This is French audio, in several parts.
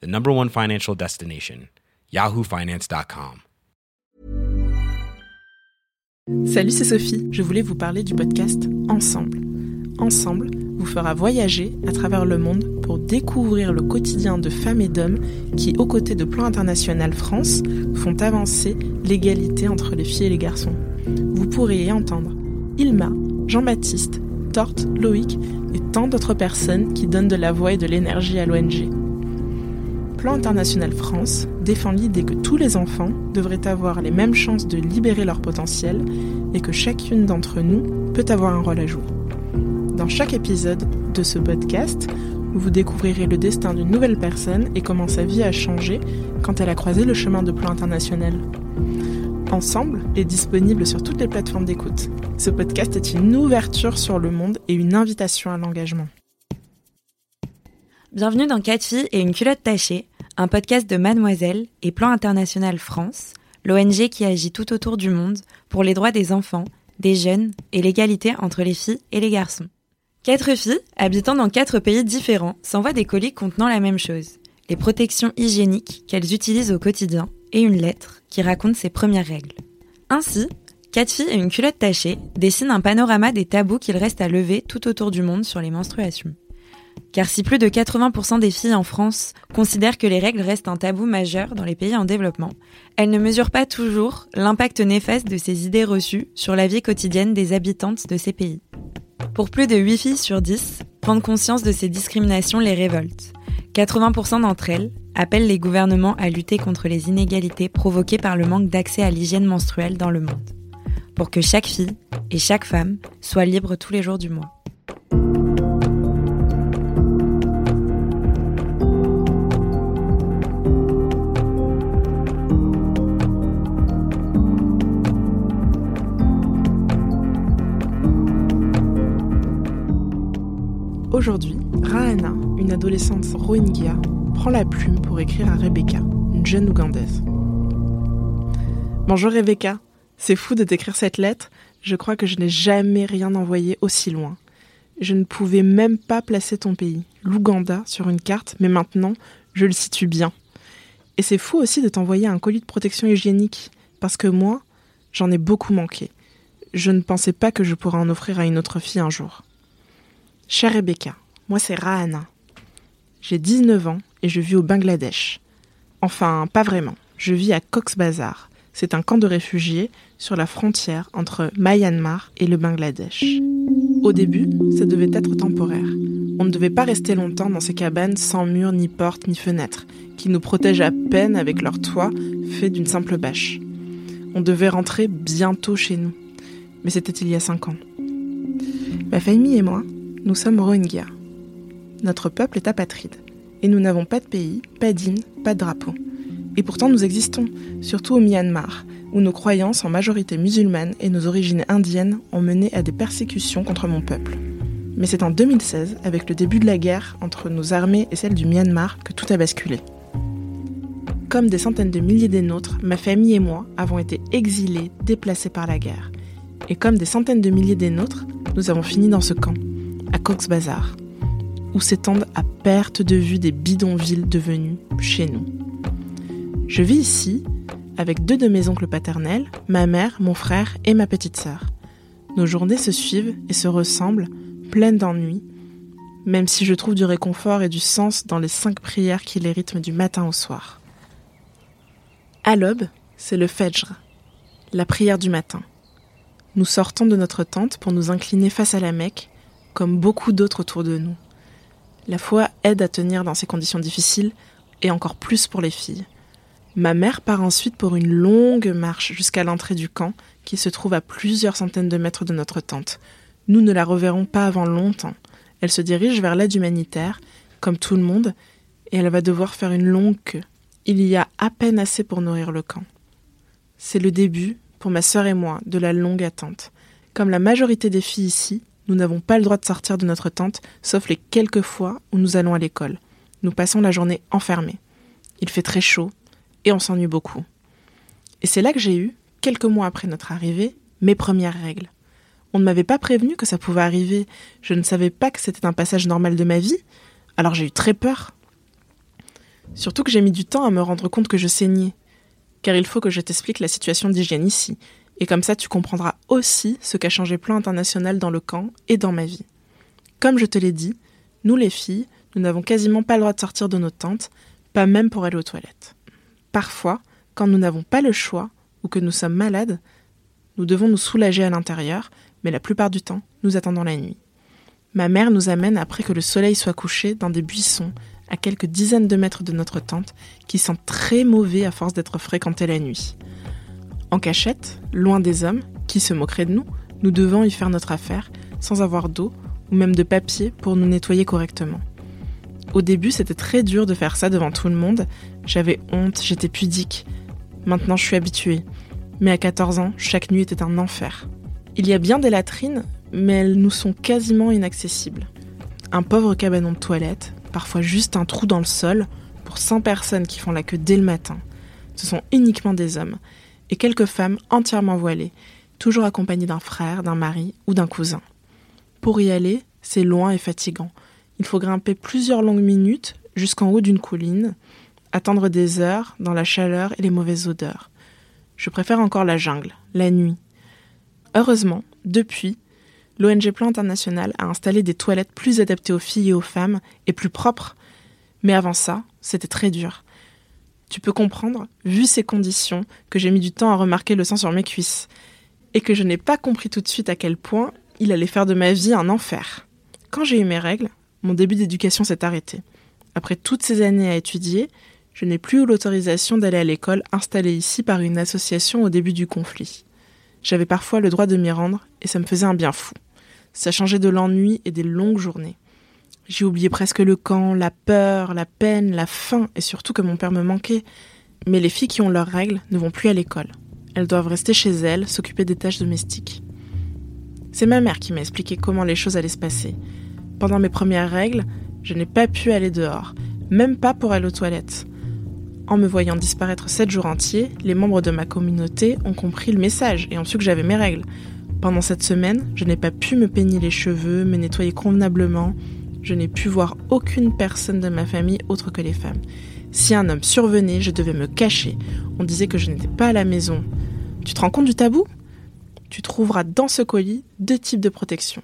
the number one financial destination, yahoofinance.com. Salut, c'est Sophie. Je voulais vous parler du podcast Ensemble. Ensemble vous fera voyager à travers le monde pour découvrir le quotidien de femmes et d'hommes qui, aux côtés de Plan International France, font avancer l'égalité entre les filles et les garçons. Vous pourrez y entendre Ilma, Jean-Baptiste, Torte, Loïc et tant d'autres personnes qui donnent de la voix et de l'énergie à l'ONG. Plan International France défend l'idée que tous les enfants devraient avoir les mêmes chances de libérer leur potentiel et que chacune d'entre nous peut avoir un rôle à jouer. Dans chaque épisode de ce podcast, vous découvrirez le destin d'une nouvelle personne et comment sa vie a changé quand elle a croisé le chemin de plan international. Ensemble est disponible sur toutes les plateformes d'écoute. Ce podcast est une ouverture sur le monde et une invitation à l'engagement. Bienvenue dans 4 filles et une culotte tachée, un podcast de Mademoiselle et Plan International France, l'ONG qui agit tout autour du monde pour les droits des enfants, des jeunes et l'égalité entre les filles et les garçons. Quatre filles, habitant dans quatre pays différents, s'envoient des colis contenant la même chose, les protections hygiéniques qu'elles utilisent au quotidien et une lettre qui raconte ses premières règles. Ainsi, quatre filles et une culotte tachée dessinent un panorama des tabous qu'il reste à lever tout autour du monde sur les menstruations. Car si plus de 80% des filles en France considèrent que les règles restent un tabou majeur dans les pays en développement, elles ne mesurent pas toujours l'impact néfaste de ces idées reçues sur la vie quotidienne des habitantes de ces pays. Pour plus de 8 filles sur 10, prendre conscience de ces discriminations les révolte. 80% d'entre elles appellent les gouvernements à lutter contre les inégalités provoquées par le manque d'accès à l'hygiène menstruelle dans le monde, pour que chaque fille et chaque femme soit libre tous les jours du mois. Aujourd'hui, Rahana, une adolescente rohingya, prend la plume pour écrire à Rebecca, une jeune ougandaise. Bonjour Rebecca, c'est fou de t'écrire cette lettre, je crois que je n'ai jamais rien envoyé aussi loin. Je ne pouvais même pas placer ton pays, l'Ouganda, sur une carte, mais maintenant, je le situe bien. Et c'est fou aussi de t'envoyer un colis de protection hygiénique, parce que moi, j'en ai beaucoup manqué. Je ne pensais pas que je pourrais en offrir à une autre fille un jour. Chère Rebecca, moi c'est Rahana. J'ai 19 ans et je vis au Bangladesh. Enfin, pas vraiment. Je vis à Cox's Bazar. C'est un camp de réfugiés sur la frontière entre Myanmar et le Bangladesh. Au début, ça devait être temporaire. On ne devait pas rester longtemps dans ces cabanes sans murs, ni portes, ni fenêtres, qui nous protègent à peine avec leur toit fait d'une simple bâche. On devait rentrer bientôt chez nous. Mais c'était il y a cinq ans. Ma famille et moi, nous sommes Rohingyas. Notre peuple est apatride. Et nous n'avons pas de pays, pas d'hymne, pas de drapeau. Et pourtant nous existons, surtout au Myanmar, où nos croyances en majorité musulmanes et nos origines indiennes ont mené à des persécutions contre mon peuple. Mais c'est en 2016, avec le début de la guerre entre nos armées et celles du Myanmar, que tout a basculé. Comme des centaines de milliers des nôtres, ma famille et moi avons été exilés, déplacés par la guerre. Et comme des centaines de milliers des nôtres, nous avons fini dans ce camp à Cox's Bazar, où s'étendent à perte de vue des bidonvilles devenus chez nous. Je vis ici avec deux de mes oncles paternels, ma mère, mon frère et ma petite sœur. Nos journées se suivent et se ressemblent, pleines d'ennuis, même si je trouve du réconfort et du sens dans les cinq prières qui les rythment du matin au soir. À l'aube, c'est le Fajr, la prière du matin. Nous sortons de notre tente pour nous incliner face à la Mecque comme beaucoup d'autres autour de nous. La foi aide à tenir dans ces conditions difficiles, et encore plus pour les filles. Ma mère part ensuite pour une longue marche jusqu'à l'entrée du camp, qui se trouve à plusieurs centaines de mètres de notre tente. Nous ne la reverrons pas avant longtemps. Elle se dirige vers l'aide humanitaire, comme tout le monde, et elle va devoir faire une longue queue. Il y a à peine assez pour nourrir le camp. C'est le début, pour ma sœur et moi, de la longue attente. Comme la majorité des filles ici, nous n'avons pas le droit de sortir de notre tente, sauf les quelques fois où nous allons à l'école. Nous passons la journée enfermés. Il fait très chaud et on s'ennuie beaucoup. Et c'est là que j'ai eu, quelques mois après notre arrivée, mes premières règles. On ne m'avait pas prévenu que ça pouvait arriver, je ne savais pas que c'était un passage normal de ma vie, alors j'ai eu très peur. Surtout que j'ai mis du temps à me rendre compte que je saignais, car il faut que je t'explique la situation d'hygiène ici, et comme ça tu comprendras aussi ce qu'a changé Plan International dans le camp et dans ma vie. Comme je te l'ai dit, nous les filles, nous n'avons quasiment pas le droit de sortir de nos tentes, pas même pour aller aux toilettes. Parfois, quand nous n'avons pas le choix ou que nous sommes malades, nous devons nous soulager à l'intérieur, mais la plupart du temps, nous attendons la nuit. Ma mère nous amène après que le soleil soit couché dans des buissons à quelques dizaines de mètres de notre tente qui sent très mauvais à force d'être fréquentés la nuit. En cachette, loin des hommes, qui se moqueraient de nous, nous devons y faire notre affaire sans avoir d'eau ou même de papier pour nous nettoyer correctement. Au début, c'était très dur de faire ça devant tout le monde. J'avais honte, j'étais pudique. Maintenant, je suis habituée. Mais à 14 ans, chaque nuit était un enfer. Il y a bien des latrines, mais elles nous sont quasiment inaccessibles. Un pauvre cabanon de toilette, parfois juste un trou dans le sol, pour 100 personnes qui font la queue dès le matin. Ce sont uniquement des hommes, et quelques femmes entièrement voilées, toujours accompagnées d'un frère, d'un mari ou d'un cousin. Pour y aller, c'est loin et fatigant. Il faut grimper plusieurs longues minutes jusqu'en haut d'une colline, attendre des heures dans la chaleur et les mauvaises odeurs. Je préfère encore la jungle, la nuit. Heureusement, depuis, l'ONG Plan International a installé des toilettes plus adaptées aux filles et aux femmes et plus propres. Mais avant ça, c'était très dur. Tu peux comprendre, vu ces conditions, que j'ai mis du temps à remarquer le sang sur mes cuisses, et que je n'ai pas compris tout de suite à quel point il allait faire de ma vie un enfer. Quand j'ai eu mes règles, mon début d'éducation s'est arrêté. Après toutes ces années à étudier, je n'ai plus eu l'autorisation d'aller à l'école installée ici par une association au début du conflit. J'avais parfois le droit de m'y rendre et ça me faisait un bien fou. Ça changeait de l'ennui et des longues journées. J'ai oublié presque le camp, la peur, la peine, la faim et surtout que mon père me manquait. Mais les filles qui ont leurs règles ne vont plus à l'école. Elles doivent rester chez elles, s'occuper des tâches domestiques. C'est ma mère qui m'a expliqué comment les choses allaient se passer. Pendant mes premières règles, je n'ai pas pu aller dehors, même pas pour aller aux toilettes. En me voyant disparaître sept jours entiers, les membres de ma communauté ont compris le message et ont su que j'avais mes règles. Pendant cette semaine, je n'ai pas pu me peigner les cheveux, me nettoyer convenablement. Je n'ai pu voir aucune personne de ma famille autre que les femmes. Si un homme survenait, je devais me cacher. On disait que je n'étais pas à la maison. Tu te rends compte du tabou? Tu trouveras dans ce colis deux types de protection.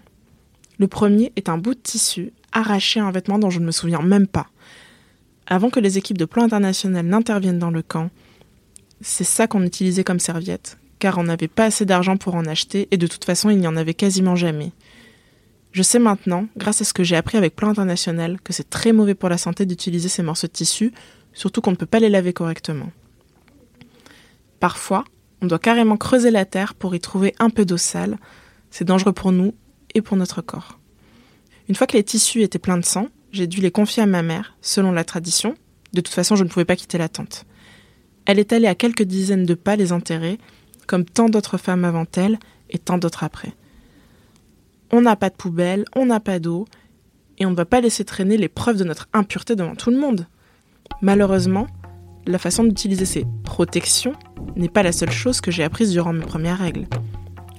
Le premier est un bout de tissu arraché à un vêtement dont je ne me souviens même pas. Avant que les équipes de plan international n'interviennent dans le camp, c'est ça qu'on utilisait comme serviette, car on n'avait pas assez d'argent pour en acheter et de toute façon il n'y en avait quasiment jamais. Je sais maintenant, grâce à ce que j'ai appris avec Plan International, que c'est très mauvais pour la santé d'utiliser ces morceaux de tissu, surtout qu'on ne peut pas les laver correctement. Parfois, on doit carrément creuser la terre pour y trouver un peu d'eau sale. C'est dangereux pour nous et pour notre corps. Une fois que les tissus étaient pleins de sang, j'ai dû les confier à ma mère, selon la tradition. De toute façon, je ne pouvais pas quitter la tente. Elle est allée à quelques dizaines de pas les enterrer, comme tant d'autres femmes avant elle et tant d'autres après. On n'a pas de poubelle, on n'a pas d'eau, et on ne va pas laisser traîner les preuves de notre impureté devant tout le monde. Malheureusement, la façon d'utiliser ces protections n'est pas la seule chose que j'ai apprise durant mes premières règles.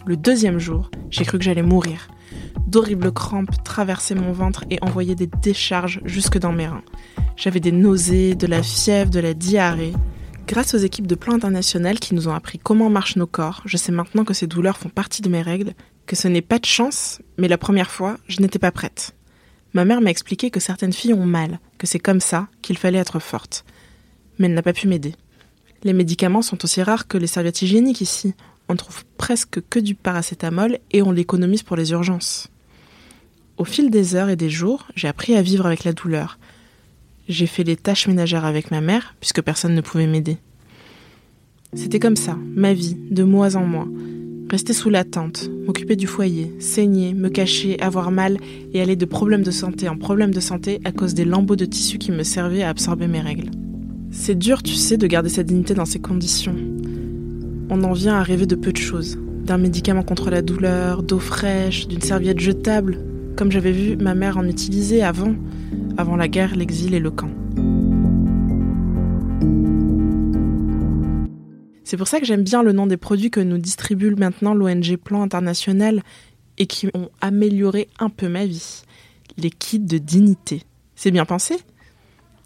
Le deuxième jour, j'ai cru que j'allais mourir. D'horribles crampes traversaient mon ventre et envoyaient des décharges jusque dans mes reins. J'avais des nausées, de la fièvre, de la diarrhée. Grâce aux équipes de plan international qui nous ont appris comment marchent nos corps, je sais maintenant que ces douleurs font partie de mes règles, que ce n'est pas de chance, mais la première fois, je n'étais pas prête. Ma mère m'a expliqué que certaines filles ont mal, que c'est comme ça, qu'il fallait être forte. Mais elle n'a pas pu m'aider. Les médicaments sont aussi rares que les serviettes hygiéniques ici on ne trouve presque que du paracétamol et on l'économise pour les urgences. Au fil des heures et des jours, j'ai appris à vivre avec la douleur. J'ai fait les tâches ménagères avec ma mère, puisque personne ne pouvait m'aider. C'était comme ça, ma vie, de mois en mois. Rester sous la tente, m'occuper du foyer, saigner, me cacher, avoir mal et aller de problème de santé en problème de santé à cause des lambeaux de tissu qui me servaient à absorber mes règles. C'est dur, tu sais, de garder sa dignité dans ces conditions. On en vient à rêver de peu de choses. D'un médicament contre la douleur, d'eau fraîche, d'une serviette jetable, comme j'avais vu ma mère en utiliser avant, avant la guerre, l'exil et le camp. C'est pour ça que j'aime bien le nom des produits que nous distribue maintenant l'ONG Plan International et qui ont amélioré un peu ma vie. Les kits de dignité. C'est bien pensé?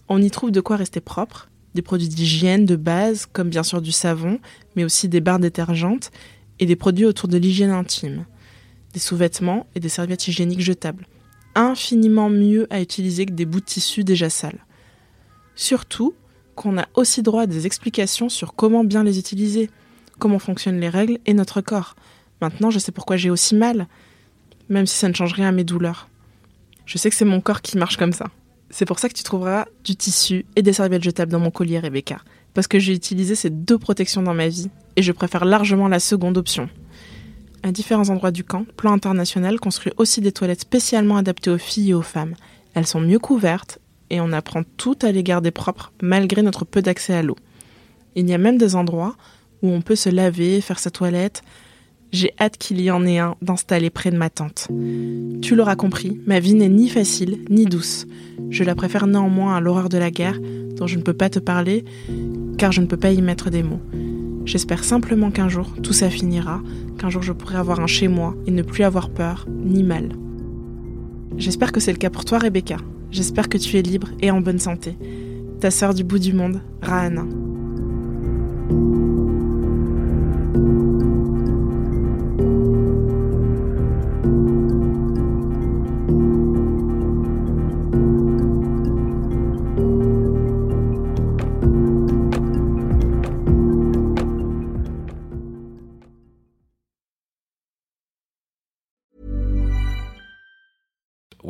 On y trouve de quoi rester propre, des produits d'hygiène de base, comme bien sûr du savon, mais aussi des barres détergentes et des produits autour de l'hygiène intime, des sous-vêtements et des serviettes hygiéniques jetables. Infiniment mieux à utiliser que des bouts de tissu déjà sales. Surtout qu'on a aussi droit à des explications sur comment bien les utiliser, comment fonctionnent les règles et notre corps. Maintenant, je sais pourquoi j'ai aussi mal, même si ça ne change rien à mes douleurs. Je sais que c'est mon corps qui marche comme ça. C'est pour ça que tu trouveras du tissu et des serviettes jetables dans mon collier, Rebecca. Parce que j'ai utilisé ces deux protections dans ma vie et je préfère largement la seconde option. À différents endroits du camp, Plan International construit aussi des toilettes spécialement adaptées aux filles et aux femmes. Elles sont mieux couvertes et on apprend tout à les garder propres malgré notre peu d'accès à l'eau. Il y a même des endroits où on peut se laver, faire sa toilette. J'ai hâte qu'il y en ait un d'installer près de ma tente. Tu l'auras compris, ma vie n'est ni facile ni douce. Je la préfère néanmoins à l'horreur de la guerre, dont je ne peux pas te parler, car je ne peux pas y mettre des mots. J'espère simplement qu'un jour tout ça finira, qu'un jour je pourrai avoir un chez moi et ne plus avoir peur ni mal. J'espère que c'est le cas pour toi, Rebecca. J'espère que tu es libre et en bonne santé. Ta sœur du bout du monde, Rahana.